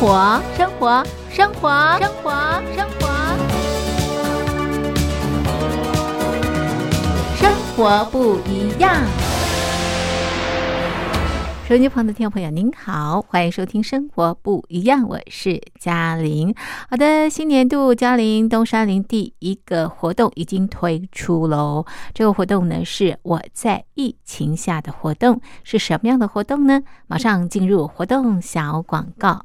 活，生活，生活，生活，生活，生活不一样。收音机旁的听众朋友，您好，欢迎收听《生活不一样》，我是嘉玲。好的，新年度嘉玲东山林第一个活动已经推出喽。这个活动呢，是我在疫情下的活动，是什么样的活动呢？马上进入活动小广告。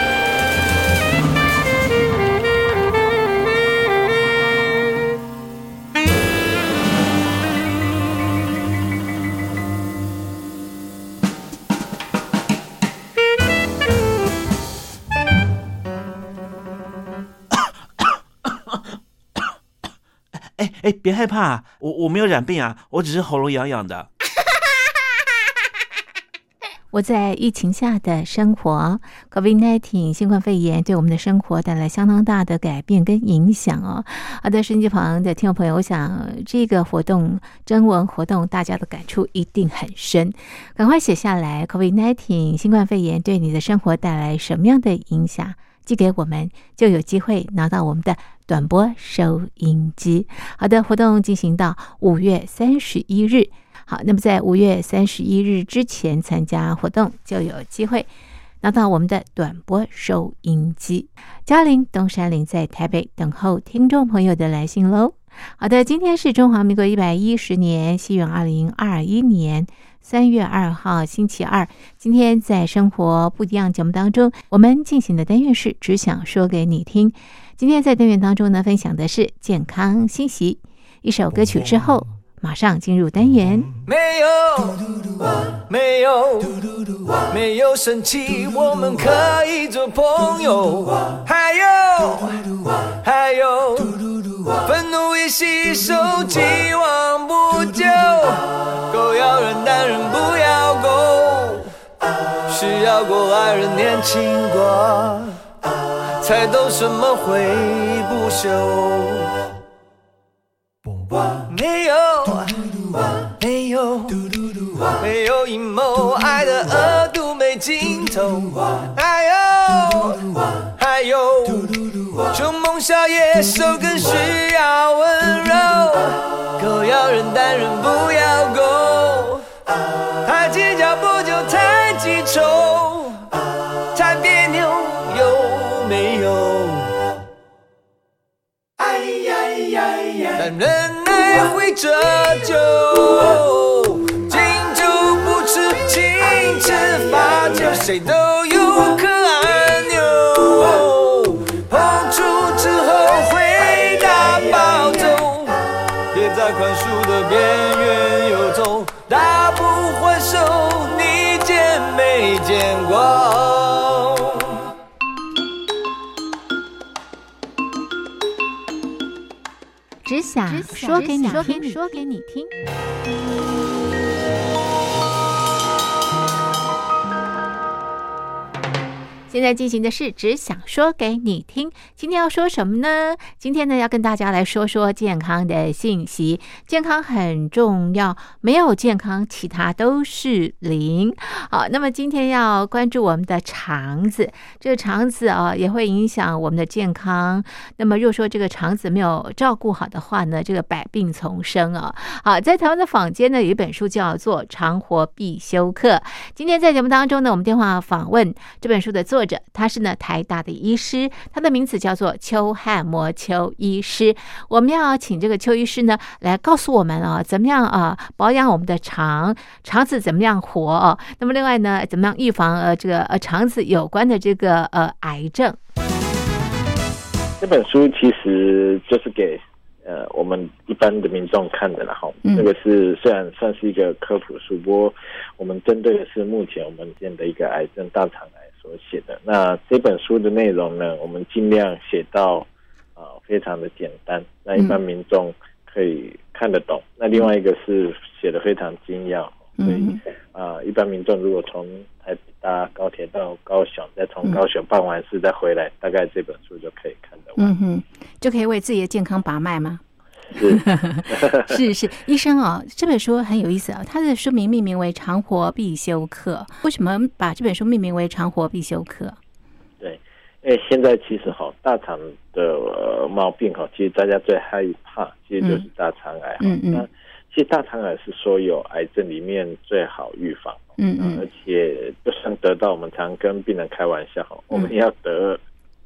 哎，别害怕，我我没有染病啊，我只是喉咙痒痒的。我在疫情下的生活，COVID-19 新冠肺炎对我们的生活带来相当大的改变跟影响哦。好的，手机旁的听众朋友，我想这个活动征文活动，大家的感触一定很深，赶快写下来。COVID-19 新冠肺炎对你的生活带来什么样的影响？寄给我们，就有机会拿到我们的短波收音机。好的，活动进行到五月三十一日。好，那么在五月三十一日之前参加活动，就有机会拿到我们的短波收音机。嘉玲东山林在台北等候听众朋友的来信喽。好的，今天是中华民国一百一十年，西元二零二一年。三月二号星期二，今天在生活不一样节目当中，我们进行的单元是只想说给你听。今天在单元当中呢，分享的是健康信息。一首歌曲之后，马上进入单元。没有，没有，没有生气，我们可以做朋友。还有，还有，愤怒已吸收，既往不咎。狗要人，男人不要狗。需要过爱人年轻过，才懂什么会不朽。没有，没有，没有阴谋，爱的额度没尽头。还有，还有，凶猛小野兽更需要温柔，狗要人但人不要狗，耐会折旧，敬酒不吃请吃罚酒，谁都想说给你听，说给你听。现在进行的是只想说给你听。今天要说什么呢？今天呢要跟大家来说说健康的信息。健康很重要，没有健康，其他都是零。好，那么今天要关注我们的肠子，这个肠子啊也会影响我们的健康。那么若说这个肠子没有照顾好的话呢，这个百病丛生啊。好，在台湾的坊间呢有一本书叫做《肠活必修课》。今天在节目当中呢，我们电话访问这本书的作者，他是呢台大的医师，他的名字叫做邱汉模邱医师。我们要请这个邱医师呢来告诉我们啊，怎么样啊保养我们的肠，肠子怎么样活哦。那么另外呢，怎么样预防呃这个呃肠子有关的这个呃癌症？这本书其实就是给呃我们一般的民众看的啦，哈。嗯这个是虽然算是一个科普书，不过我们针对的是目前我们见的一个癌症大肠癌所写的。那这本书的内容呢，我们尽量写到啊、呃非常的简单，那一般民众可以看得懂。那另外一个是写的非常精要，所以嗯啊、一般民众如果从台北搭高铁到高雄，再从高雄办完事再回来，大概这本书就可以看得完。嗯哼，就可以为自己的健康把脉吗？是。是是，医生啊、这本书很有意思啊，它的书名命名为《长活必修课》，为什么把这本书命名为《长活必修课》？对，因为现在其实哈，大肠的、呃、毛病哈，其实大家最害怕，其实就是大肠癌哈。嗯嗯那其实大肠癌是所有癌症里面最好预防，嗯而嗯且就算得到，我们常跟病人开玩笑哈，我们嗯要得，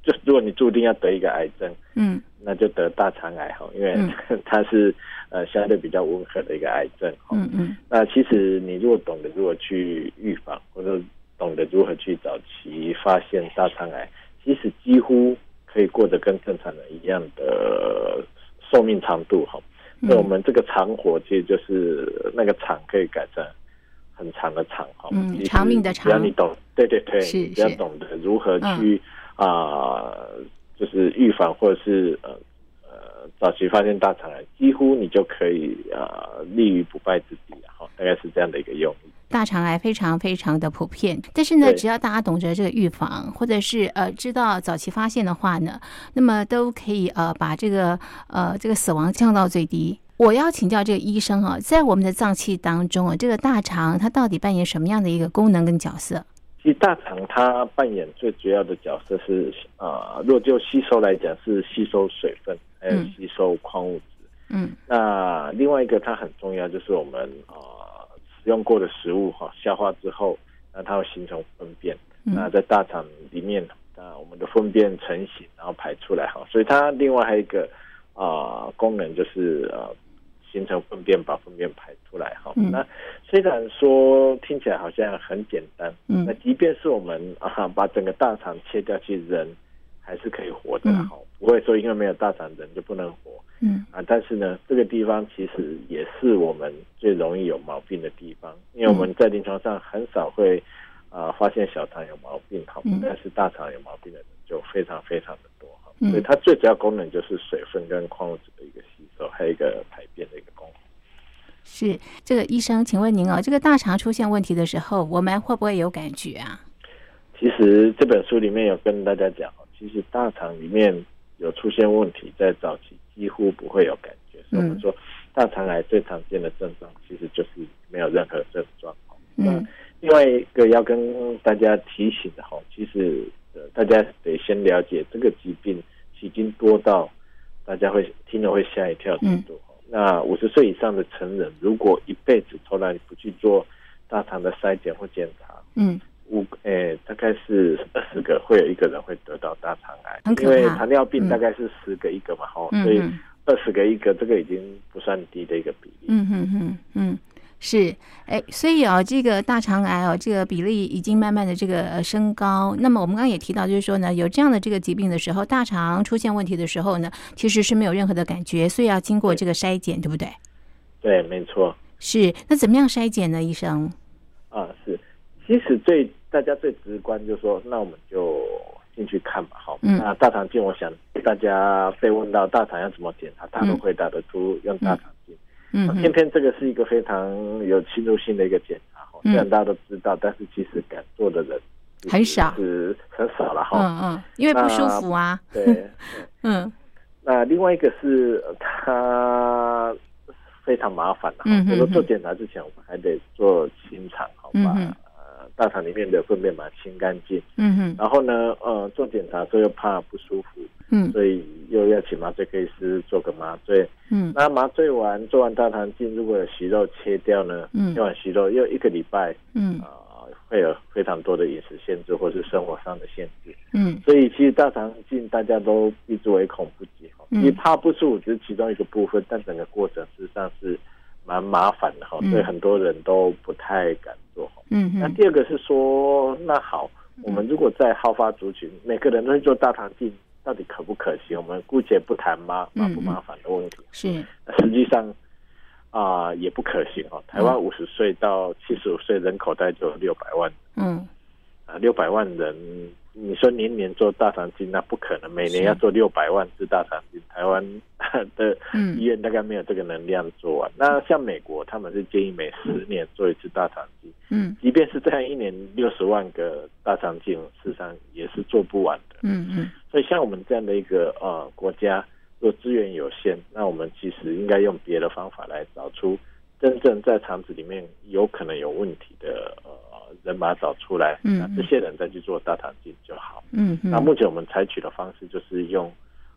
就如果你注定要得一个癌症，嗯那就得大肠癌哈，因为嗯 它是呃相对比较温和的一个癌症哈。嗯嗯那其实你如果懂得如何去预防，或者懂得如何去早期发现大肠癌，其实几乎可以过得跟正常人一样的寿命长度哈。嗯那我们这个长活其实就是那个长可以改成很长的长哈。嗯长命的长只要你懂，对对对，是你只要懂得如何去啊、就是预防或者是呃呃早期发现大肠癌，几乎你就可以呃立于不败之地了哈，大概是这样的一个用意。大肠癌非常非常的普遍，但是呢，只要大家懂得这个预防，或者是呃知道早期发现的话呢，那么都可以呃把这个呃这个死亡降到最低。我要请教这个医生啊，在我们的脏器当中啊，这个大肠它到底扮演什么样的一个功能跟角色？其实大肠它扮演最主要的角色是啊、呃，若就吸收来讲是吸收水分，还有嗯吸收矿物质。嗯那另外一个它很重要，就是我们啊、呃使用过的食物哈、消化之后，那它会形成粪便。那嗯在大肠里面，那我们的粪便成型，然后排出来哈。所以它另外还有一个啊、功能就是呃形成粪便，把粪便排出来哈。嗯。那虽然说听起来好像很简单，嗯。那即便是我们啊把整个大肠切掉，其实人还是可以活的哈、不会说因为没有大肠人就不能活。嗯。啊，但是呢，这个地方其实也是我们最容易有毛病的地方，因为我们在临床上很少会啊、发现小肠有毛病哈，嗯。但是大肠有毛病的人就非常非常的多哈，嗯。所以它最主要功能就是水分跟矿物质的一个还有一个排便的一个功能。是这个医生，请问您哦，这个大肠出现问题的时候，我们会不会有感觉啊？其实这本书里面有跟大家讲，其实大肠里面有出现问题，在早期几乎不会有感觉。所以我们说，大肠癌最常见的症状其实就是没有任何症状。嗯另外一个要跟大家提醒的哈，其实呃大家得先了解这个疾病，已经多到大家会听了会吓一跳程度。那五十岁以上的成人，如果一辈子从来不去做大肠的筛检或检查，嗯，五诶大概是二十个会有一个人会得到大肠癌，因为糖尿病嗯大概是十个一个嘛，哈、嗯所以嗯二十个一个，这个已经不算低的一个比例。嗯嗯嗯嗯。是，哎，所以哦，这个大肠癌哦，这个比例已经慢慢的这个呃升高。那么我们刚刚也提到，就是说呢，有这样的这个疾病的时候，大肠出现问题的时候呢，其实是没有任何的感觉，所以要经过这个筛检，对不对？对，没错。是，那怎么样筛检呢，医生？啊，是，其实最大家最直观就是说，那我们就进去看吧，好。嗯那大肠镜，我想大家被问到大肠要怎么检查，他都嗯回答得出用大肠镜。嗯偏偏这个是一个非常有侵入性的一个检查，虽然大家都知道，但是其实敢做的人很少。是很少了哈。嗯嗯，因为不舒服啊。对，嗯。那另外一个是呃它非常麻烦的哈，嗯哼比如说做检查之前，我们还得做清肠，好把嗯哼呃大肠里面的粪便把它清干净。嗯嗯。然后呢，呃，做检查之后又怕不舒服，嗯。所以又要请麻醉科医师做个麻醉。嗯。那麻醉完做完大肠镜，如果有息肉切掉呢，嗯。切完息肉又一个礼拜，嗯。呃，会有非常多的饮食限制或是生活上的限制。嗯。所以其实大肠镜大家都避之唯恐不及哈，嗯。因为怕不舒服只是其中一个部分，但整个过程事实上是蛮麻烦的哈，嗯。所以很多人都不太敢做哈。嗯那第二个是说，那好，我们如果在好发族群，每个人都会做大肠镜，到底可不可行？我们姑且不谈麻麻不麻烦的问题，是。那实际上啊、也不可行哦。台湾五十岁到七十五岁人口大概就有六百万。嗯。啊，六百万人，你说年年做大肠镜，那不可能，每年要做六百万次大肠镜，台湾的嗯。医院大概没有这个能量做完。那像美国，他们是建议每十年做一次大肠镜，嗯。即便是这样，一年六十万个大肠镜，事实上也是做不完的。嗯嗯。所以像我们这样的一个呃国家，如果资源有限，那我们其实应该用别的方法来找出真正在肠子里面有可能有问题的呃人，把它找出来，嗯那这些人再去做大肠镜就好。嗯嗯。那目前我们采取的方式就是用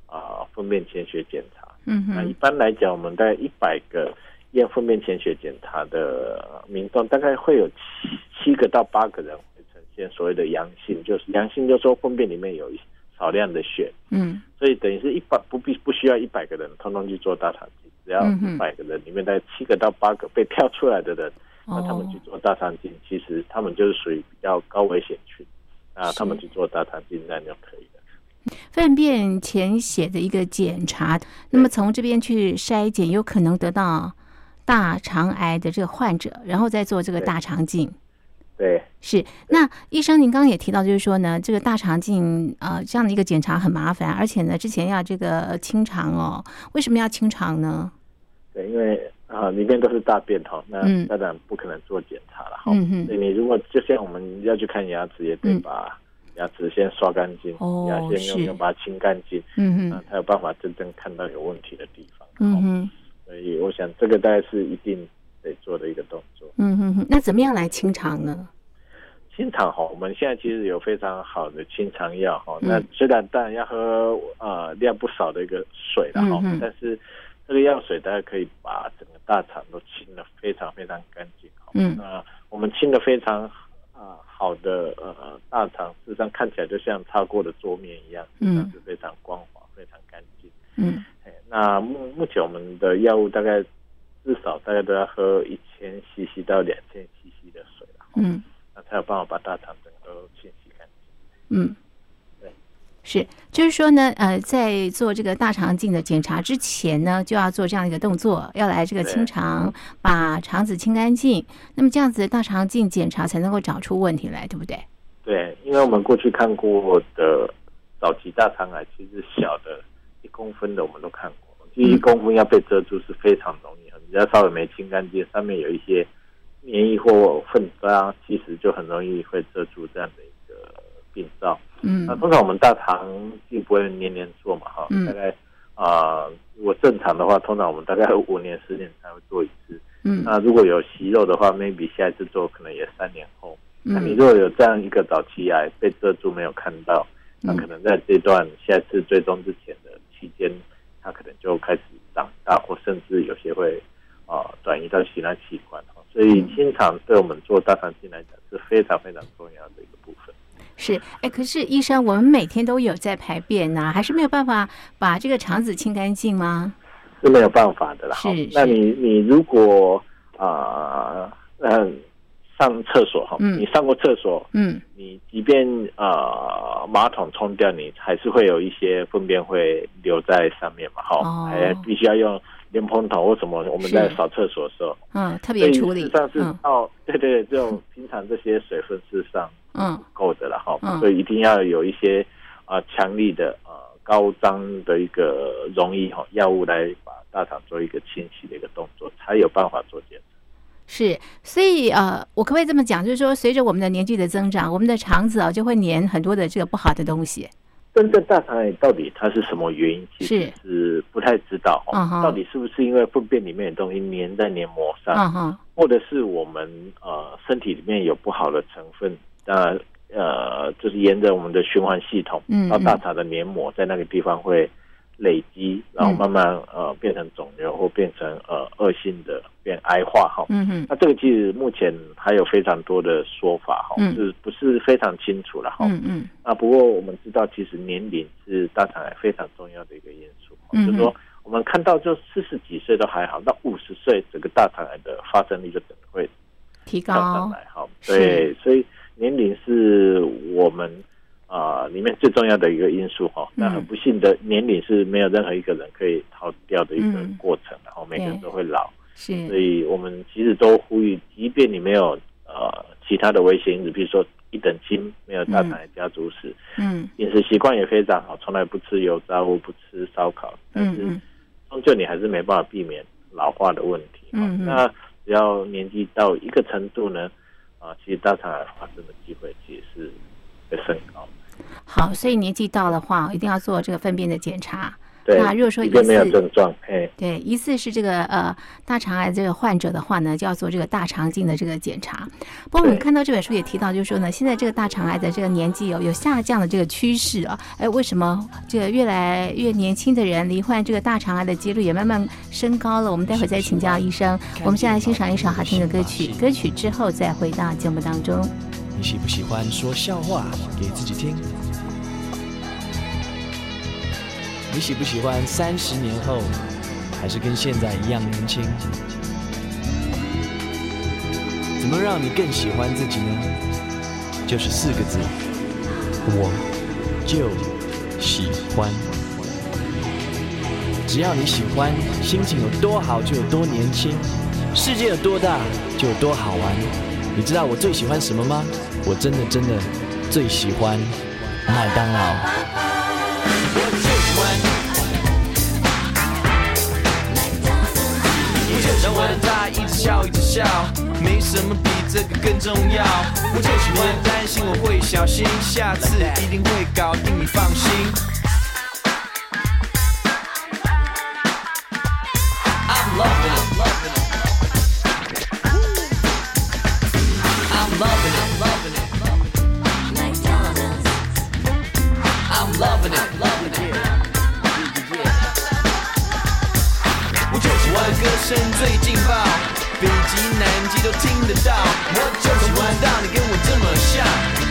啊、粪便潜血检查。嗯那一般来讲，我们大概一百个验粪便潜血检查的呃民众，大概会有七七个到八个人会呈现所谓的阳性，就是阳性，就是说粪便里面有一少量的血，嗯。所以等于是一百不必不需要一百个人通通去做大肠镜，只要一百个人里面大概七个到八个被挑出来的人，那他们哦去做大肠镜，其实他们就是属于比较高危险群，啊，他们去做大肠镜那就可以了。粪便潜血的一个检查，那么从这边去筛检，有可能得到大肠癌的这个患者，然后再做这个大肠镜。对，是，那医生您刚刚也提到，就是说呢，这个大肠镜呃这样的一个检查很麻烦，而且呢之前要这个清肠哦，为什么要清肠呢？对，因为啊、里面都是大便哈，那嗯当然不可能做检查了哈。嗯哼所以你如果就像我们要去看牙齿，也得嗯把牙齿先刷干净，哦牙线用是用把它清干净，嗯嗯，那才有办法真正看到有问题的地方。嗯哼，所以我想这个大概是一定得做的一个动作。嗯嗯嗯，那怎么样来清肠呢？清肠哈，我们现在其实有非常好的清肠药哈。嗯那虽然当然要喝呃量不少的一个水了哈嗯，但是这个药水大家可以把整个大肠都清的非常非常干净哈。嗯那我们清的非常啊、好的呃大肠，事实上看起来就像擦过的桌面一样，嗯是非常光滑、非常干净。嗯哎那目目前我们的药物大概至少大概都要喝一千 CC 到两千 CC 的水了，嗯那才有办法把大肠整个都清洗干净。嗯对。是，就是说呢，呃，在做这个大肠镜的检查之前呢，就要做这样一个动作，要来这个清肠，把肠子清干净。那么这样子大肠镜检查才能够找出问题来，对不对？对，因为我们过去看过的早期大肠癌，其实小的一公分的我们都看过，其实一公分要被遮住是非常容易，你只要稍微没清干净，上面有一些黏液或粪渣，其实就很容易会遮住这样的嗯那通常我们大肠镜不会年年做嘛，哈，嗯大概啊、如果正常的话，通常我们大概 五年、十年才会做一次。嗯那如果有息肉的话，maybe 下一次做可能也三年后。那你嗯如果有这样一个早期癌被遮住没有看到，那可能在这段下次追踪之前的期间，它可能就开始长大，或甚至有些会啊、转移到其他器官。哦所以清肠对我们做大肠镜来讲是非常非常重要的一个部分。是，哎，可是医生，我们每天都有在排便呐、还是没有办法把这个肠子清干净吗？是没有办法的啦。是那你你如果啊嗯、上厕所哈，嗯你上过厕所，嗯，你即便呃马桶冲掉，你还是会有一些粪便会留在上面嘛，哈、哦还必须要用莲蓬头或什么，我们在扫厕所的时候，嗯，特别处理。事实，上是嗯。到、对对对，这种平常这些水分事实上嗯。够的了哈，嗯。所以一定要有一些啊强力的呃高张的一个溶液哈药物来把大肠做一个清洗的一个动作，才有办法做检查。是，所以呃，我可不可以这么讲，就是说，随着我们的年纪的增长，我们的肠子啊就会粘很多的这个不好的东西。真正大肠癌到底它是什么原因，其实是。不太知道哈、嗯哼。到底是不是因为粪便里面的东西粘在黏膜上，或者是我们呃身体里面有不好的成分，呃呃就是沿着我们的循环系统嗯到大肠的黏膜，在那个地方会累积，然后嗯。慢慢呃变成肿瘤或变成呃恶性的变癌化哈。嗯嗯，那这个其实目前还有非常多的说法哈，嗯。是不是非常清楚了哈。嗯嗯。那不过我们知道，其实年龄是大肠癌非常重要的一个因素，嗯就是说我们看到就四十几岁都还好，到五十岁整个大肠癌的发生率就可能会提高。上，来哈。对，所以年龄是我们啊、里面最重要的一个因素哈。那很不幸的，年龄是没有任何一个人可以逃掉的一个嗯过程，然后每个人都会老。是所，以我们其实都呼吁，即便你没有呃其他的危险因子，比如说一等亲，没有大肠癌家族史，嗯饮食习惯也非常好，从来不吃油炸物，不吃烧烤，但是终究你还是没办法避免老化的问题。嗯嗯那只要年纪到一个程度呢，啊，其实大肠癌发生的机会其实是会升高的。好，所以年纪到的话，一定要做这个粪便的检查。对，那如果说一次没有症状，哎，对，疑似是这个呃大肠癌这个患者的话呢，就要做这个大肠镜的这个检查。不过我们看到这本书也提到，就是说呢，现在这个大肠癌的这个年纪有有下降的这个趋势啊。哎，为什么这个越来越年轻的人罹患这个大肠癌的几率也慢慢升高了？我们待会儿再请教医生。我们先来欣赏一首好听的歌曲，歌曲之后再回到节目当中。你喜不喜欢说笑话给自己听？你喜不喜欢三十年后还是跟现在一样年轻？怎么让你更喜欢自己呢？就是四个字，我就喜欢。只要你喜欢，心情有多好就有多年轻，世界有多大就有多好玩。你知道我最喜欢什么吗？我真的真的最喜欢麦当劳。我的他一直笑一直笑，没什么比这个更重要。我就喜欢担心我会小心，下次一定会搞定，你放心。我这么像，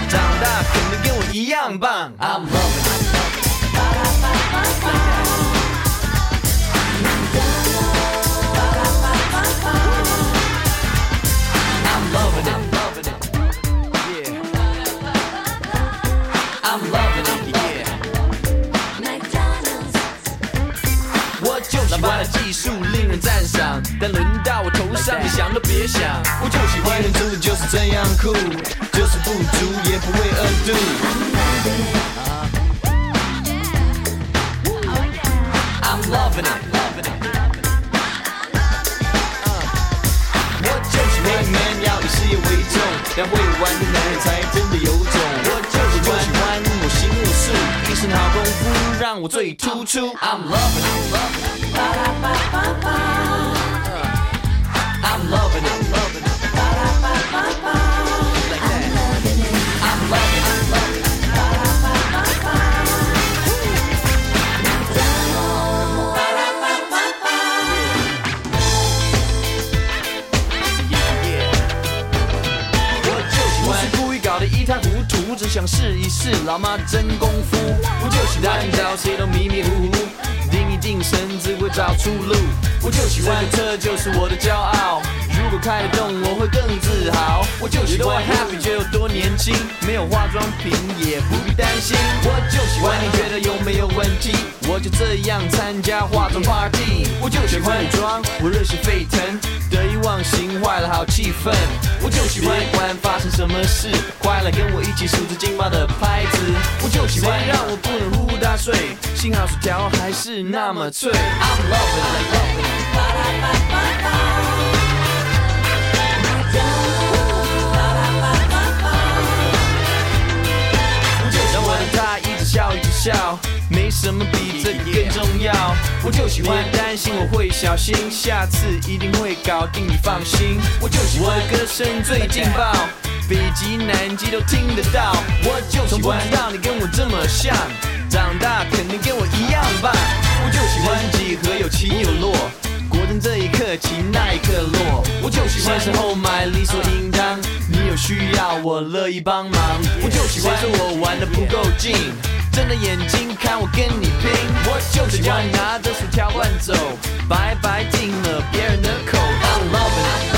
长大肯定跟我一样棒。I'm loving 我就喜欢这就是我的骄傲。如果开得动，我会更自豪。我就喜欢 happy 就有多年轻，没有化妆品也不必担心。我就喜欢你觉得有没有问题？我就这样参加化妆 party。我就喜欢装，我热血沸腾，好气氛。我就喜欢管发生什么事，快来跟我一起数着劲爆的拍子。我就喜欢让我不能呼呼大睡，幸好薯条还是那么脆。I'm loving it。让我的他一直笑一直笑，没什么比这更重要。我就喜欢担心我会小心，下次一定会搞定，你放心。我就喜欢我的歌声最劲爆，北极南极都听得到。我就从不知道你跟我这么像，长大肯定跟我一样棒。我就喜欢几何有起有落。果真这一刻起，那一刻落。我就喜欢时候买理所应当，你有需要我乐意帮忙。我就喜欢说我玩的不够劲，睁着眼睛看我跟你拼。我就喜欢拿着薯条乱走，白白进了别人的口。I love it。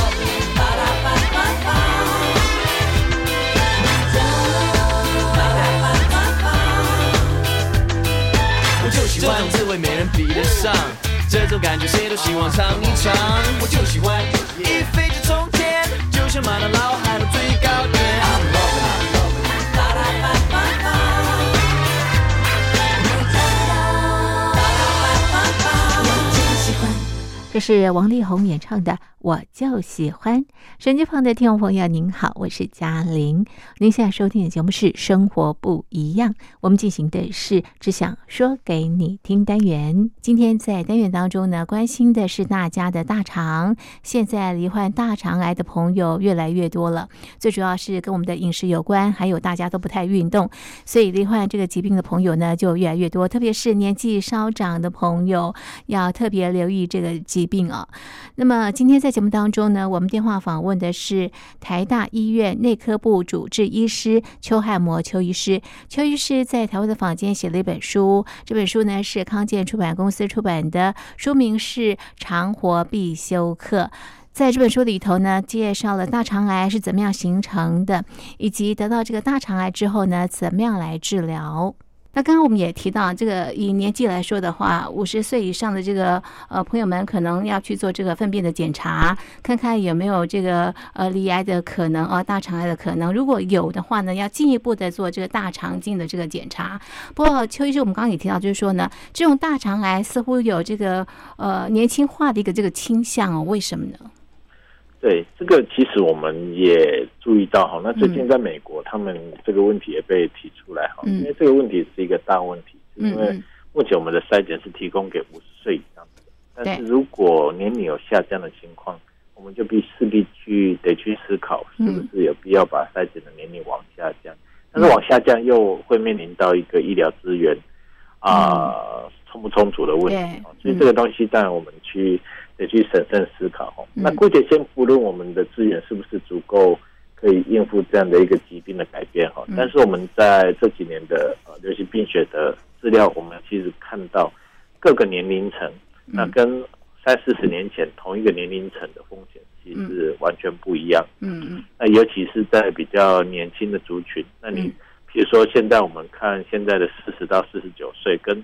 我就喜欢这种滋味没人比得上，这种感觉谁都希望尝一尝。我就喜欢一飞冲天，就像马到老海的最高这是王力宏演唱的《我就喜欢》。神机旁的听众朋友，您好，我是嘉玲。您现在收听的节目是《生活不一样》，我们进行的是“只想说给你听”单元。今天在单元当中呢，关心的是大家的大肠。现在罹患大肠癌的朋友越来越多了，最主要是跟我们的饮食有关，还有大家都不太运动，所以罹患这个疾病的朋友呢就越来越多。特别是年纪稍长的朋友，要特别留意这个疾病啊。那么今天在在节目当中呢，我们电话访问的是台大医院内科部主治医师邱汉模邱医师。邱医师在台湾的坊间写了一本书，这本书呢是康健出版公司出版的，书名是《长活必修课》。在这本书里头呢，介绍了大肠癌是怎么样形成的，以及得到这个大肠癌之后呢，怎么样来治疗。那刚刚我们也提到，这个以年纪来说的话，五十岁以上的这个呃朋友们，可能要去做这个粪便的检查，看看有没有这个呃离癌的可能啊，大肠癌的可能。如果有的话呢，要进一步的做这个大肠镜的这个检查。不过邱医生，我们刚刚也提到，就是说呢，这种大肠癌似乎有这个呃年轻化的一个这个倾向哦，为什么呢？对，这个其实我们也注意到哈。那最近在美国，他们这个问题也被提出来哈，因为这个问题是一个大问题，因为目前我们的筛检是提供给五十岁以上的，但是如果年龄有下降的情况，我们就必势必去得去思考，是不是有必要把筛检的年龄往下降？但是往下降又会面临到一个医疗资源啊充不充足的问题，所以这个东西当然我们去。得去审慎思考哈。那姑且先不论我们的资源是不是足够可以应付这样的一个疾病的改变哈，但是我们在这几年的呃流行病学的资料，我们其实看到各个年龄层，那跟三四十年前同一个年龄层的风险其实完全不一样。嗯嗯。那尤其是在比较年轻的族群，那你比如说现在我们看现在的四十到四十九岁，跟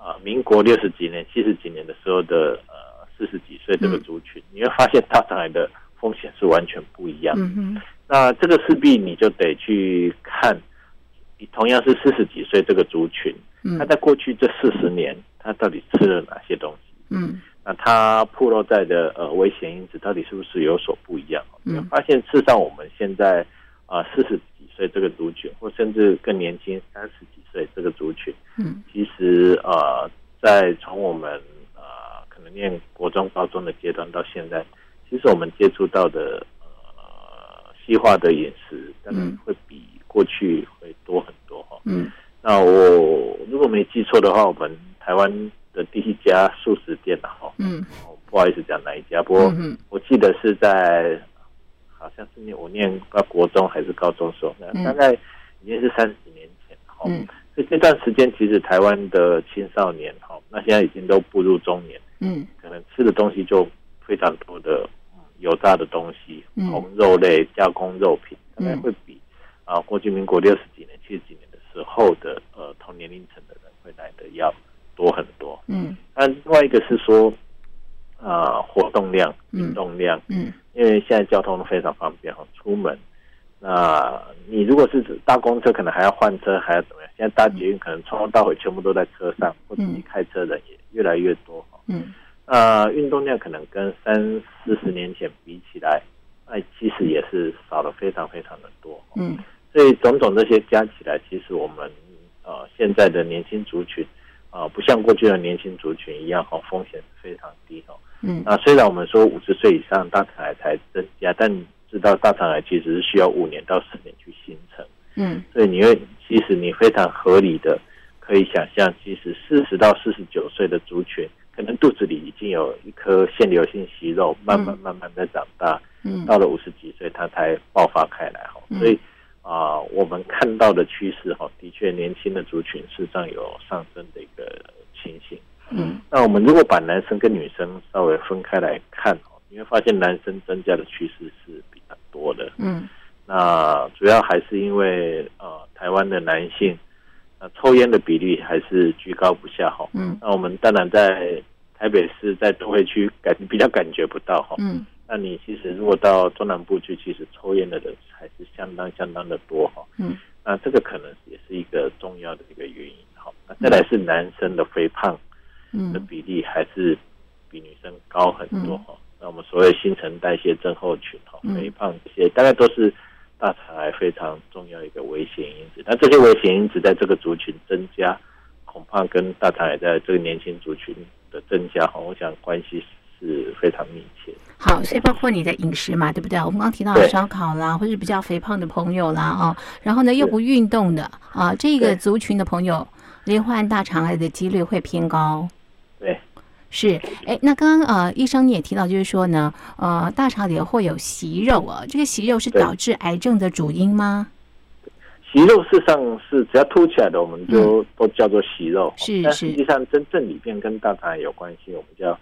啊民国六十几年、七十几年的时候的呃。四十几岁这个族群，你会发现大肠癌的风险是完全不一样。嗯那这个势必你就得去看，你同样是四十几岁这个族群，他在过去这四十年，他到底吃了哪些东西？嗯，那他暴露在的呃危险因子到底是不是有所不一样？嗯，发现事实上我们现在啊四十几岁这个族群，或甚至更年轻三十几岁这个族群，嗯，其实呃在从我们呃可能。念国中、高中的阶段到现在，其实我们接触到的呃西化的饮食，当然会比过去会多很多哈。嗯，那我如果没记错的话，我们台湾的第一家素食店了哈。嗯，不好意思讲哪一家，不过我记得是在好像是念我念到国中还是高中时候，大概已经是三十年前哈。嗯。所以这段时间，其实台湾的青少年哈，那现在已经都步入中年，嗯。可能吃的东西就非常多的嗯油炸的东西，嗯。红肉类、加工肉品，大概嗯。会比啊过去民国六十几年、七十几年的时候的呃同年龄层的人会来的要多很多。嗯。那另外一个是说，啊活动量、嗯运动量，嗯因为现在交通非常方便哈，出门，那你如果是搭公车，可能还要换车，还要怎么样？现在搭捷运可能从头到尾全部都在车上，或者你开车的人也越来越多哈。嗯呃运动量可能跟三四十年前比起来，哎，其实也是少了非常非常的多。嗯所以种种这些加起来，其实我们呃现在的年轻族群啊、不像过去的年轻族群一样哈、风险非常低哦。嗯。那虽然我们说五十岁以上大肠癌才增加，但知道大肠癌其实是需要五年到十年去形成，嗯。所以你会其实你非常合理的可以想象，其实四十到四十九岁的族群，可能肚子里已经有一颗腺瘤性息肉，慢慢慢慢在长大，嗯。到了五十几岁它才爆发开来哈，嗯。所以啊、我们看到的趋势哈，的确年轻的族群事实上有上升的一个情形。嗯那我们如果把男生跟女生稍微分开来看哦，你会发现男生增加的趋势是比较多的。嗯那主要还是因为呃，台湾的男性呃抽烟的比例还是居高不下哈。嗯那我们当然在台北市在都会区感比较感觉不到哈。嗯那你其实如果到中南部去，其实抽烟的人还是相当相当的多哈。嗯那这个可能也是一个重要的一个原因哈。那再来是男生的肥胖。的嗯比例还是比女生高很多哈。那我们所谓新陈代谢症候群哈，嗯肥胖这些大概都是大肠癌非常重要一个危险因子。那这些危险因子在这个族群增加，恐怕跟大肠癌在这个年轻族群的增加哈，我想关系是非常密切。好，所以包括你的饮食嘛，对不对？我们刚刚提到烧烤啦，或者是比较肥胖的朋友啦，哦，然后呢又不运动的啊，这个族群的朋友，罹患大肠癌的几率会偏高。对，是，哎，那刚刚呃，医生你也提到，就是说呢，呃，大肠里会有息肉啊，这个息肉是导致癌症的主因吗？息肉事实上是只要凸起来的，我们就都叫做息肉。但是是实际上真正里面跟大肠癌有关系，我们叫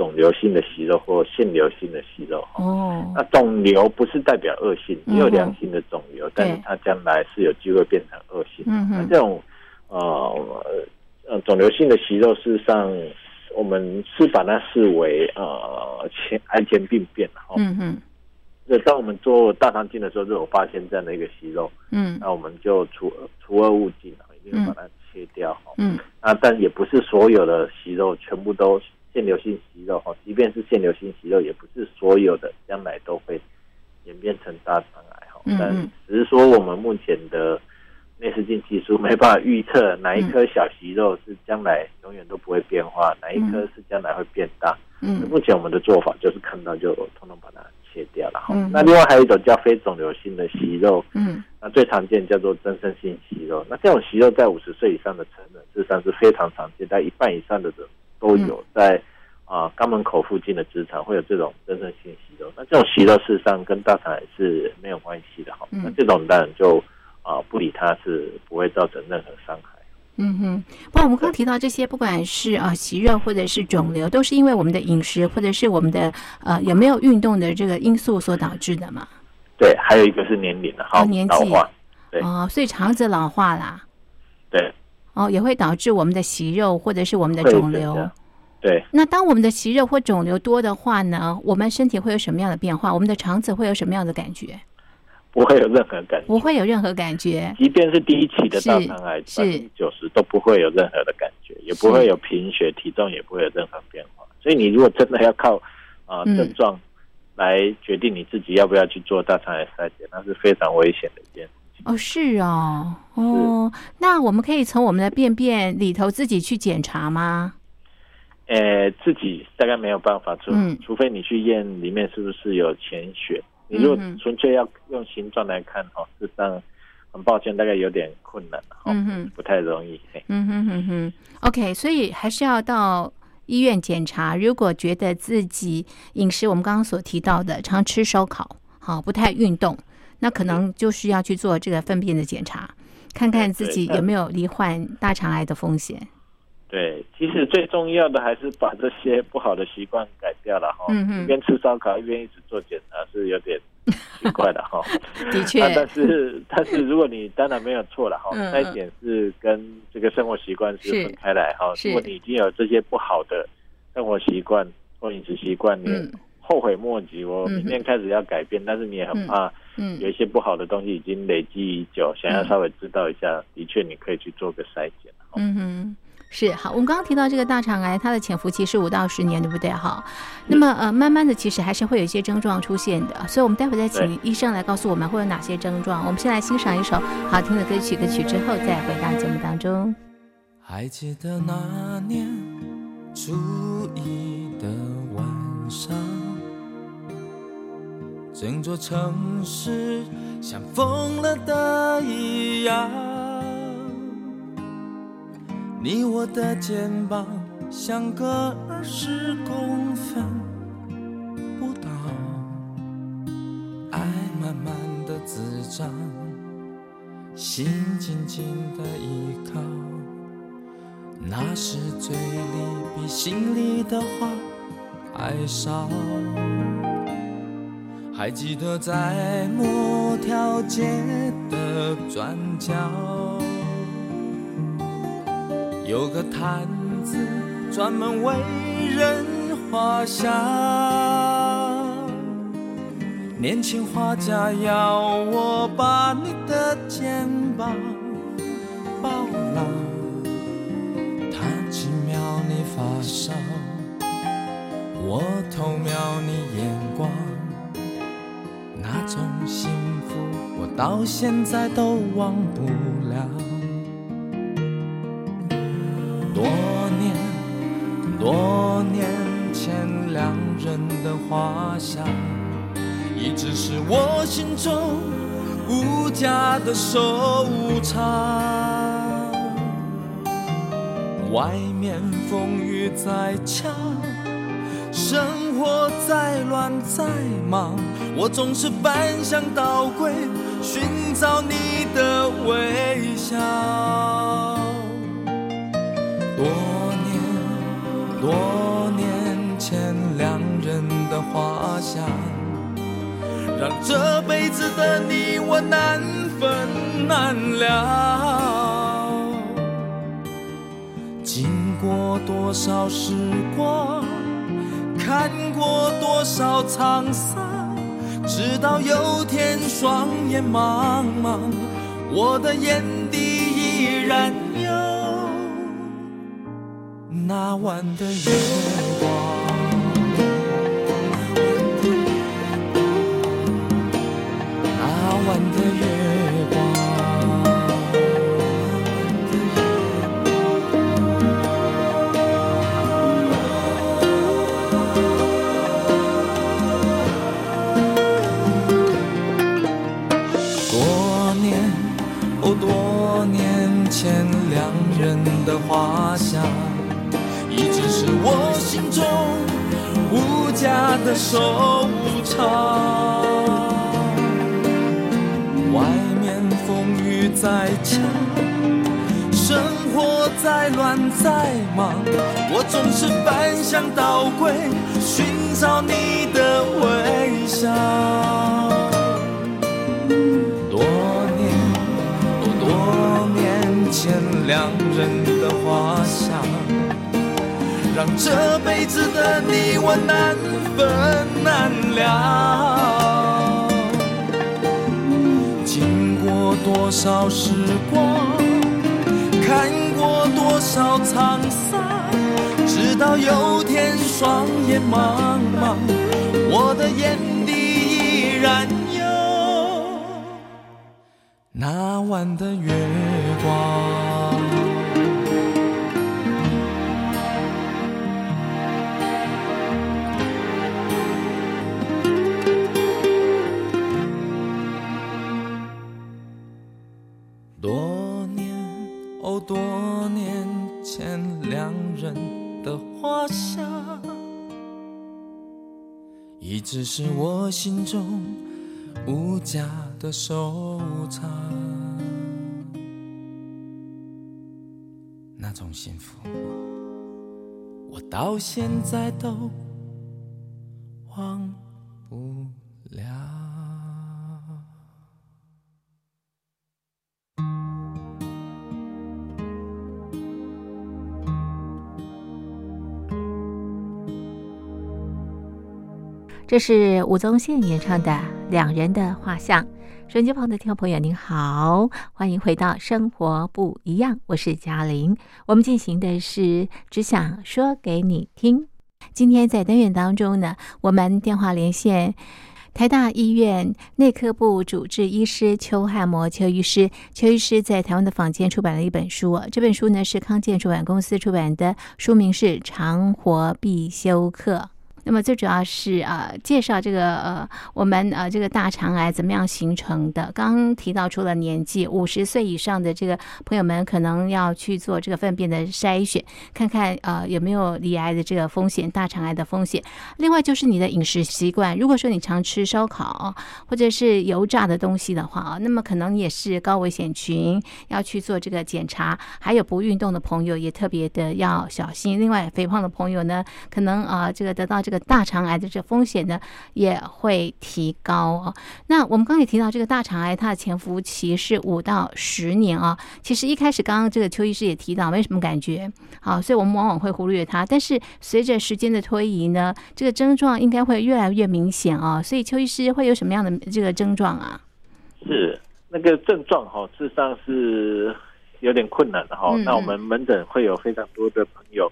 肿瘤性的息肉或腺瘤性的息肉。哦那，肿瘤不是代表恶性，嗯也有良性的肿瘤，但是它将来是有机会变成恶性。嗯哼那这种呃呃肿瘤性的息肉，事实上我们是把它视为呃前癌前病变哈。嗯哼，那当我们做大肠镜的时候，就有发现这样的一个息肉，嗯那我们就除除恶务尽，一定会把它切掉哈。嗯啊，但也不是所有的息肉全部都腺瘤性息肉哈，即便是腺瘤性息肉，也不是所有的将来都会演变成大肠癌哈。但只是说我们目前的内视镜技术 没办法预测哪一颗小息肉是将来永远都不会变化，哪一颗是将来会变大。嗯目前我们的做法就是看到就通通把它切掉了哈。嗯那另外还有一种叫非肿瘤性的息肉，嗯那最常见叫做增生性息肉。那这种息肉在五十岁以上的成人，事实上是非常常见，在一半以上的人都有在啊、肛门口附近的直肠会有这种真正性息肉。那这种息肉事实上跟大肠癌是没有关系的哈。嗯那这种当然就啊、不理它是不会造成任何伤害。嗯哼，不过我们刚刚提到这些，不管是啊息肉或者是肿瘤，都是因为我们的饮食或者是我们的呃有没有运动的这个因素所导致的嘛。对，还有一个是年龄的哈，哦年纪老化。对哦，所以肠子老化啦，对，哦也会导致我们的息肉或者是我们的肿瘤。对。那当我们的息肉或肿瘤多的话呢，我们身体会有什么样的变化？我们的肠子会有什么样的感觉？不会有任何感觉，不会有任何感觉。即便是第一期的大肠癌，是百分之九十都不会有任何的感觉，也不会有贫血，体重也不会有任何变化。所以你如果真的要靠啊、呃嗯症状来决定你自己要不要去做大肠癌筛检，那是非常危险的一件事情。哦，是哦，哦，那我们可以从我们的便便里头自己去检查吗？呃，自己大概没有办法，除、嗯除非你去验里面是不是有潜血。你如果纯粹要用形状来看，哈、事实上很抱歉，大概有点困难，哈、嗯哼不太容易。嘿嗯哼哼哼，OK，所以还是要到医院检查。如果觉得自己饮食我们刚刚所提到的，常吃烧烤，好不太运动，那可能就是要去做这个粪便的检查，看看自己有没有罹患大肠癌的风险。对，其实最重要的还是把这些不好的习惯改掉了哈。一边吃烧烤一边一直做检查是有点 奇怪的哈。的确啊但是但是如果你当然没有错了哈，嗯嗯筛检是跟这个生活习惯是是分开来哈。如果你已经有这些不好的生活习惯或饮食习惯，你嗯后悔莫及。我嗯明天开始要改变，但是你也很怕嗯有一些不好的东西已经累积已久，想要稍微知道一下，的确你可以去做个筛检。嗯哼。是好，我们刚刚提到这个大肠癌，它的潜伏期是五到十年，对不对？哈，那么呃，慢慢的其实还是会有一些症状出现的，所以我们待会再请医生来告诉我们会有哪些症状。我们先来欣赏一首好听的歌曲，歌曲之后再回到节目当中。还记得那年初一的晚上，整座城市像疯了的一样，你我的肩膀相隔二十公分不到，爱慢慢的滋长，心紧紧的依靠。那时嘴里比心里的话还少。还记得在某条街的转角，有个摊子专门为人画像。年轻画家要我把你的肩膀抱牢。他轻描你发梢，我偷瞄你眼，幸福我到现在都忘不了。多年多年前两人的画像，一直是我心中无价的收藏。外面风雨再强，生活再乱再忙，我总是翻箱倒柜寻找你的微笑。多年多年前两人的画像，让这辈子的你我难分难了。经过多少时光，看过多少沧桑，直到有天双眼茫茫，我的眼底依然有那晚的月光。多年，哦，多年前两人的画像，一直是我心中无价的收藏，那种幸福，我到现在都这是吴宗宪演唱的《两人的画像》。手机旁的听众朋友，您好，欢迎回到《生活不一样》，我是嘉玲。我们进行的是只想说给你听。今天在单元当中呢，我们电话连线台大医院内科部主治医师邱汉模邱医师。邱医师在台湾的坊间出版了一本书，这本书呢是康健出版公司出版的，书名是《长活必修课》。那么最主要是呃介绍这个呃我们呃这个大肠癌怎么样形成的。刚刚提到除了年纪五十岁以上的这个朋友们，可能要去做这个粪便的筛选，看看呃有没有罹癌的这个风险、大肠癌的风险。另外就是你的饮食习惯，如果说你常吃烧烤或者是油炸的东西的话啊那么可能也是高危险群，要去做这个检查。还有不运动的朋友也特别的要小心。另外肥胖的朋友呢，可能啊这个得到这。这个大肠癌的这风险呢也会提高哦。那我们刚才也提到，这个大肠癌它的潜伏期是五到十年啊。其实一开始刚刚这个邱医师也提到，没什么感觉，好，所以我们往往会忽略它。但是随着时间的推移呢，这个症状应该会越来越明显哦。所以邱医师会有什么样的这个症状啊？是那个症状哈，事实上是有点困难的哈。那我们门诊会有非常多的朋友。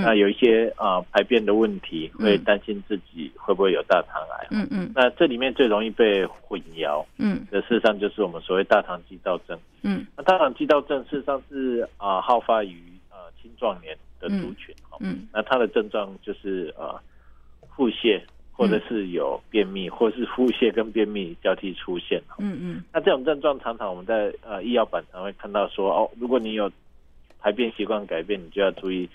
那有一些啊排便的问题，会担心自己会不会有大肠癌。嗯嗯。那这里面最容易被混淆，嗯，的事实上就是我们所谓大肠肌躁症。嗯。那大肠肌躁症事实上是啊好发于呃青壮年的族群哈。嗯。那它的症状就是呃腹泻，或者是有便秘，或是腹泻跟便秘交替出现。嗯嗯。那这种症状常常我们在呃医药版常会看到说哦，如果你有排便习惯改变，你就要注意。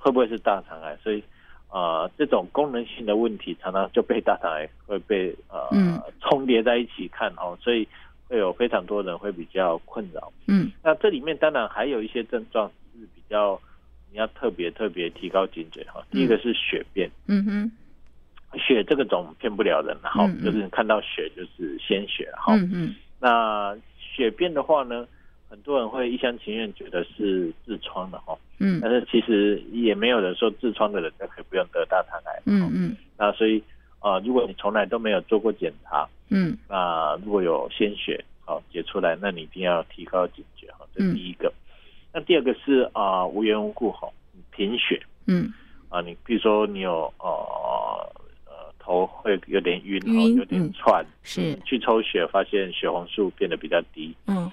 会不会是大肠癌？所以，呃，这种功能性的问题常常就被大肠癌会被呃重叠在一起看哦，所以会有非常多人会比较困扰。嗯，那这里面当然还有一些症状是比较你要特别特别提高警觉哈。第一个是血便，嗯哼，血这个总骗不了人哈，就是看到血就是鲜血哈。嗯嗯，那血便的话呢？很多人会一厢情愿觉得是痔疮的哈，嗯，但是其实也没有人说痔疮的人就可以不用得大肠癌，嗯嗯，那所以啊，如果你从来都没有做过检查，嗯，那如果有鲜血好解出来，那你一定要提高警觉哈，这是第一个。那第二个是啊，无缘无故哈贫血，嗯，啊，你比如说你有呃呃头会有点晕，晕，有点喘，是。去抽血发现血红素变得比较低，嗯。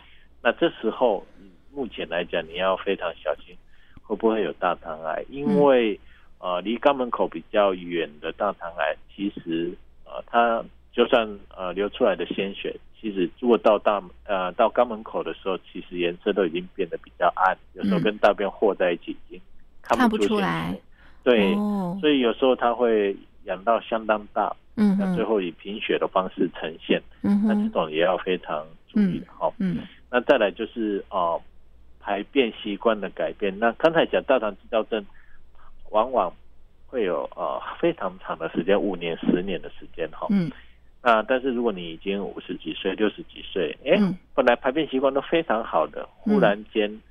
那这时候，目前来讲，你要非常小心，会不会有大肠癌？因为，呃，离肛门口比较远的大肠癌，其实，呃，它就算呃流出来的鲜血，其实如果到大呃到肛门口的时候，其实颜色都已经变得比较暗，有时候跟大便和在一起，已经看不出来。对，所以有时候它会养到相当大，嗯，那最后以贫血的方式呈现，嗯那这种也要非常注意的哈，嗯。那再来就是啊，排便习惯的改变。那刚才讲大肠肌躁症，往往会有呃非常长的时间，五年、十年的时间哈。嗯。那但是如果你已经五十几岁、六十几岁，哎，本来排便习惯都非常好的，忽然间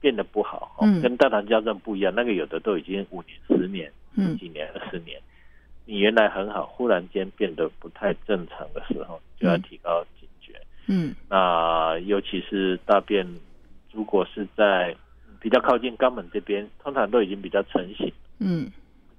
变得不好，跟大肠肌躁症不一样。那个有的都已经五年、十年、十几年、二十年，你原来很好，忽然间变得不太正常的时候，就要提高。嗯，那尤其是大便，如果是在比较靠近肛门这边，通常都已经比较成型。嗯，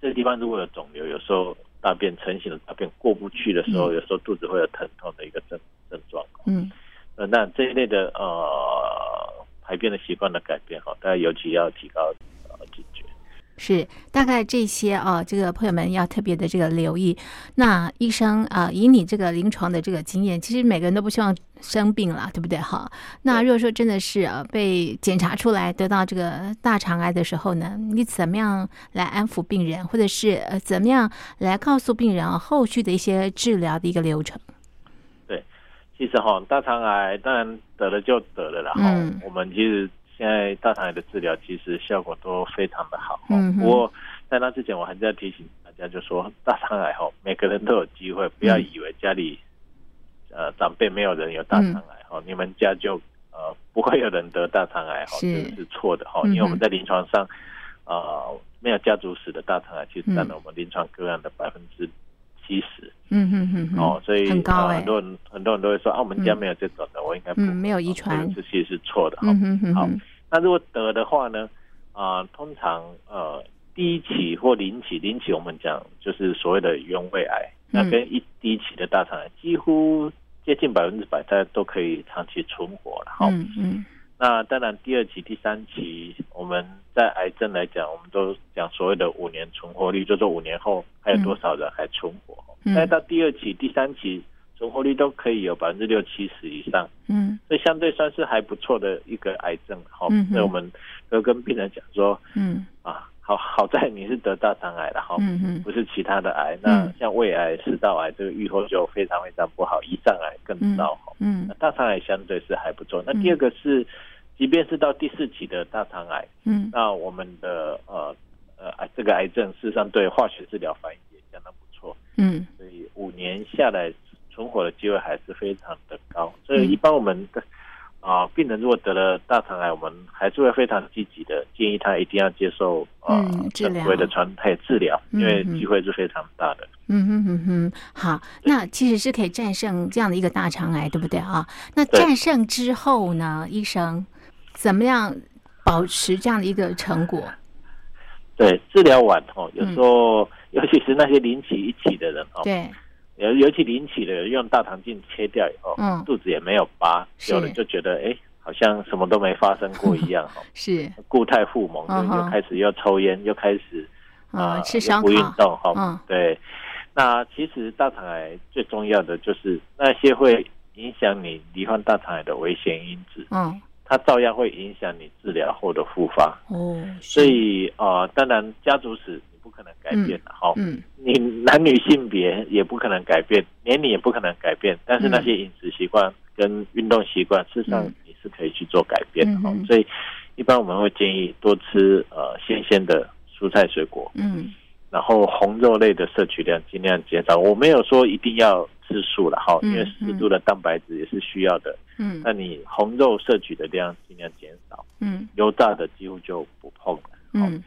这个地方如果有肿瘤，有时候大便成型的大便过不去的时候，有时候肚子会有疼痛的一个症症状。嗯，呃，那这一类的呃排便的习惯的改变哈，大家尤其要提高呃警觉。是，大概这些啊，这个朋友们要特别的这个留意。那医生啊，以你这个临床的这个经验，其实每个人都不希望生病了，对不对？哈，那如果说真的是啊被检查出来得到这个大肠癌的时候呢，你怎么样来安抚病人，或者是呃怎么样来告诉病人啊后续的一些治疗的一个流程？对，其实哈，大肠癌当然得了就得了然后、嗯我们其实现在大肠癌的治疗其实效果都非常的好。嗯哼不过在那之前，我还是要提醒大家，就说大肠癌哈，每个人都有机会，不要以为家里呃长辈没有人有大肠癌哈、你们家就呃不会有人得大肠癌哈，这个是错的哈。因为我们在临床上呃没有家族史的大肠癌，其实占嗯。了我们临床个案的百分之七十。嗯哼哼哼，哦，所以很高哎呃很多人很多人都会说啊，我们家没有这种的，我应该不嗯没有遗传。哦这个其实是错的哈。嗯哼哼。好，那如果得的话呢，啊、通常呃第一期或零期，零期我们讲就是所谓的原位癌，那嗯。跟一第一期的大肠癌几乎接近百分之百，大家都可以长期存活了哈。嗯嗯那当然，第二期、第三期，我们在癌症来讲，我们都讲所谓的五年存活率，就是五年后还有多少人还存活。嗯但到第二期、第三期，存活率都可以有百分之六七十以上，嗯所以相对算是还不错的一个癌症。好、嗯哼所以我们都跟病人讲说嗯啊，好 好在你是得大肠癌了哈。不是其他的癌，那嗯像胃癌、食道癌，这个预后就非常非常不好，胰脏癌更糟哈。嗯那大肠癌相对是还不错。那嗯第二个是，即便是到第四期的大肠癌，嗯那我们的呃呃癌这个癌症事实上对化学治疗反应也相当不错，嗯所以五年下来存活的机会还是非常的高。所嗯以一般我们的啊、病人如果得了大肠癌，我们还是会非常积极的建议他一定要接受呃嗯治疗正规的传配治疗，因为嗯嗯机会是非常大的。嗯哼哼哼，好，那其实是可以战胜这样的一个大肠癌，对不对啊？那战胜之后呢，医生怎么样保持这样的一个成果？对，治疗完哦，有时候、尤其是那些零期一期的人哦，嗯对，尤尤其零起的用大肠镜切掉以后，嗯肚子也没有疤，有人就觉得哎，好像什么都没发生过一样 哈，是固态复萌，就又开始又抽烟，又开始啊、不运烤，动哈，嗯对。那其实大肠癌最重要的就是那些会影响你罹患大肠癌的危险因子，嗯，它照样会影响你治疗后的复发。哦，所是以呃，当然家族史你不可能改变的哈，嗯。你男女性别也不可能改变，年龄也不可能改变，但是那些饮食习惯跟运动习惯，事实上嗯。你是可以去做改变的哈、嗯哼。所以一般我们会建议多吃呃新鲜的蔬菜水果，嗯。然后红肉类的摄取量尽量减少。我没有说一定要吃素了哈，嗯因为适度的蛋白质也是需要的，嗯。那你红肉摄取的量尽量减少，嗯。油炸的几乎就不碰了。嗯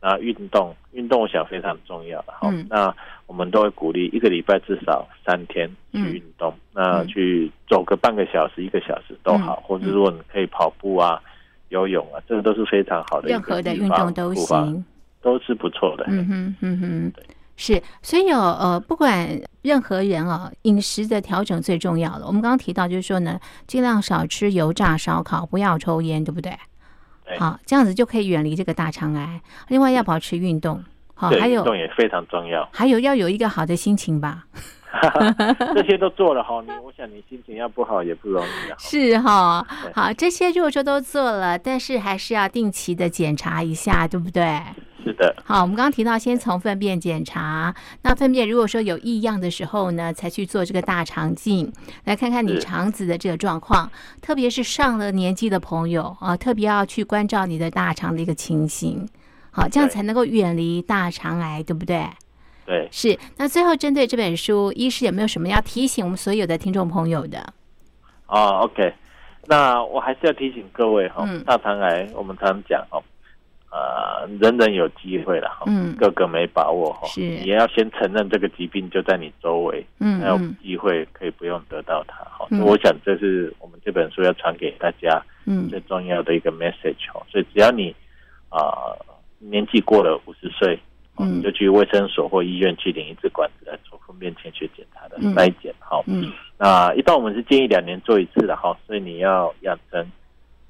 那运动，运动我想非常重要的哈、嗯那我们都会鼓励一个礼拜至少三天去嗯运动，那去走个半个小时、一个小时都好，嗯或者如果你可以跑步啊、游泳啊，这个都是非常好的任何的运动都行。都是不错的。嗯哼嗯哼，是，所以哦，呃，不管任何人哦，饮食的调整最重要了。我们刚刚提到就是说呢，尽量少吃油炸烧烤，不要抽烟，对不对？对好，这样子就可以远离这个大肠癌。另外要保持运动，好，还有运动也非常重要，还有要有一个好的心情吧。这些都做了哈，你我想你心情要不好也不容易啊。是哈，好，这些如果说都做了，但是还是要定期的检查一下，对不对？是的，好，我们刚刚提到，先从粪便检查。那粪便如果说有异样的时候呢，才去做这个大肠镜，来看看你肠子的这个状况。特别是上了年纪的朋友啊，特别要去关照你的大肠的一个情形。好，这样才能够远离大肠癌，对不对？对，是。那最后针对这本书，医师有没有什么要提醒我们所有的听众朋友的？哦，OK，那我还是要提醒各位哈、嗯大肠癌我们常讲哈，呃，人人有机会了哈，嗯。个个没把握哈，是。你也要先承认这个疾病就在你周围，嗯还有嗯。机会可以不用得到它哈。嗯。我想这是我们这本书要传给大家嗯。最重要的一个 message 哈，所以只要你啊、年纪过了五十岁。哦嗯。你就去卫生所或医院去领一支管子来做粪便潜血检查的嗯。筛检，好、嗯。那一般我们是建议两年做一次的哈，所以你要养成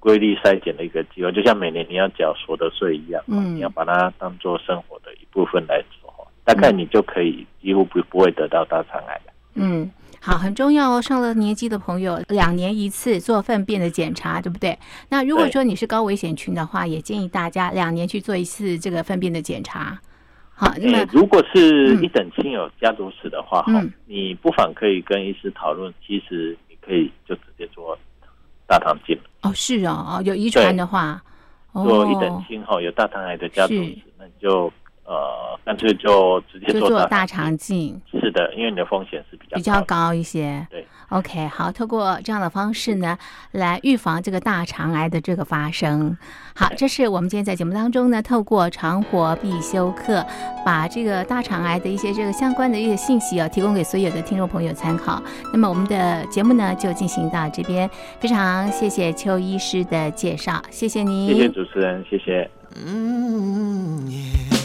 规律筛检的一个机会，就像每年你要缴所得税一样，嗯你要把它当做生活的一部分来做，大概你就可以几乎不不会得到大肠癌的。嗯，好，很重要哦。上了年纪的朋友，两年一次做粪便的检查，对不对？那如果说你是高危险群的话，也建议大家两年去做一次这个粪便的检查。好，那么如果是嗯一等亲友家族史的话，哈、嗯你不妨可以跟医师讨论，其实你可以就直接做大肠镜。哦，是哦，哦，有遗传的话，哦。做一等亲哈，有大肠癌的家族史，那你就呃，干脆就直接做大肠镜。是的，因为你的风险是比较比较高一些。对。OK，好，透过这样的方式呢，来预防这个大肠癌的这个发生。好，这是我们今天在节目当中呢，透过长活必修课，把这个大肠癌的一些这个相关的一些信息啊，提供给所有的听众朋友参考。那么我们的节目呢，就进行到这边，非常谢谢邱医师的介绍，谢谢您，谢谢主持人，谢谢。嗯。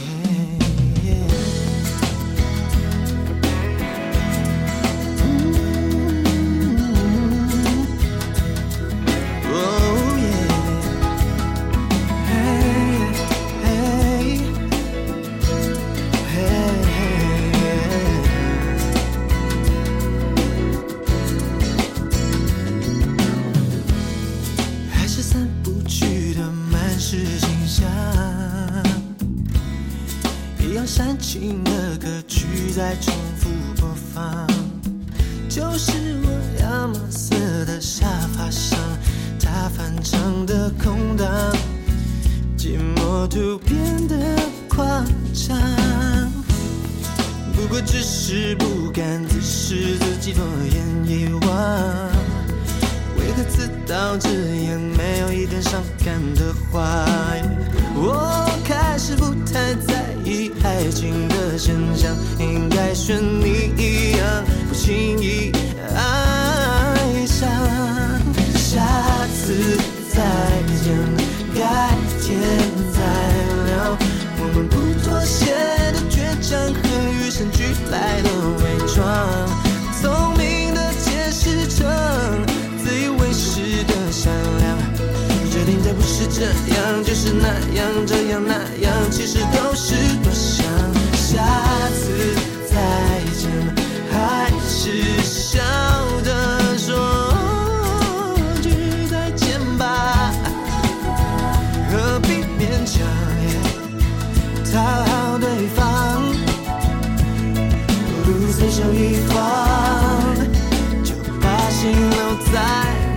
再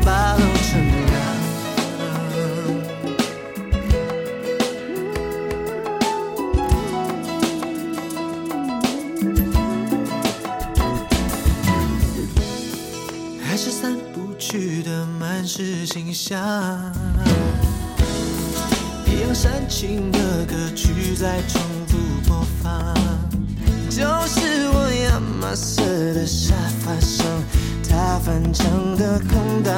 把楼层高还是散不去的满是心伤一样煽情的歌曲在重复播放就是我亚麻色的沙发上。翻墙的空档，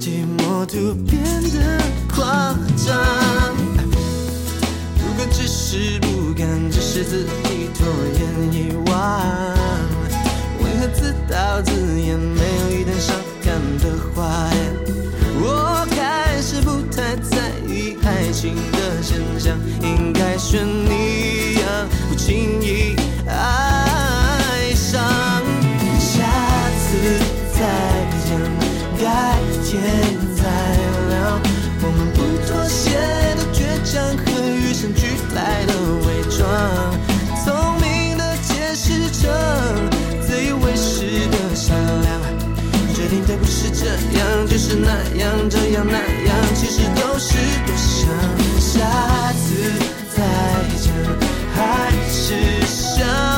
寂寞突变得夸张。如果只是不甘，只是自己拖延遗忘，为何自导自演，没有一点伤感的话？我开始不太在意爱情的真相，应该选你呀，不轻易。和与生俱来的伪装，聪明的解释着，自以为是的善良，决定的不是这样，就是那样，这样那样，其实都是多想，下次再见还是想。